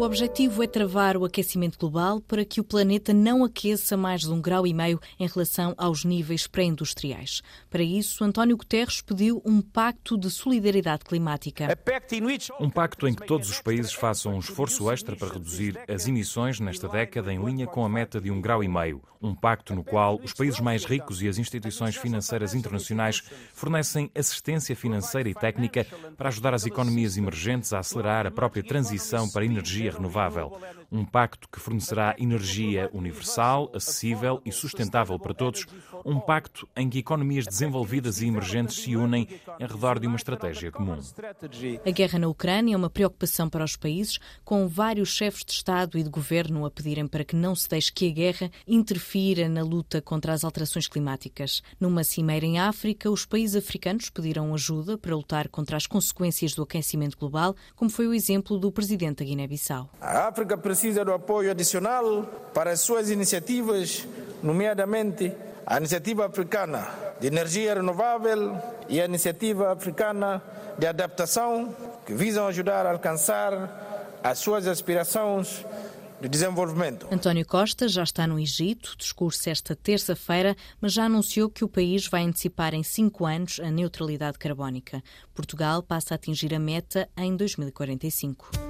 O objetivo é travar o aquecimento global para que o planeta não aqueça mais de um grau e meio em relação aos níveis pré-industriais. Para isso, António Guterres pediu um pacto de solidariedade climática. Um pacto em que todos os países façam um esforço extra para reduzir as emissões nesta década em linha com a meta de um grau e meio. Um pacto no qual os países mais ricos e as instituições financeiras internacionais fornecem assistência financeira e técnica para ajudar as economias emergentes a acelerar a própria transição para energia renovável. Um pacto que fornecerá energia universal, acessível e sustentável para todos. Um pacto em que economias desenvolvidas e emergentes se unem em redor de uma estratégia comum. A guerra na Ucrânia é uma preocupação para os países, com vários chefes de Estado e de governo a pedirem para que não se deixe que a guerra interfira na luta contra as alterações climáticas. Numa cimeira em África, os países africanos pediram ajuda para lutar contra as consequências do aquecimento global, como foi o exemplo do presidente da Guiné-Bissau. A África precisa do apoio adicional para as suas iniciativas, nomeadamente a Iniciativa Africana de Energia Renovável e a Iniciativa Africana de Adaptação, que visam ajudar a alcançar as suas aspirações de desenvolvimento. António Costa já está no Egito, discurso esta terça-feira, mas já anunciou que o país vai antecipar em cinco anos a neutralidade carbónica. Portugal passa a atingir a meta em 2045.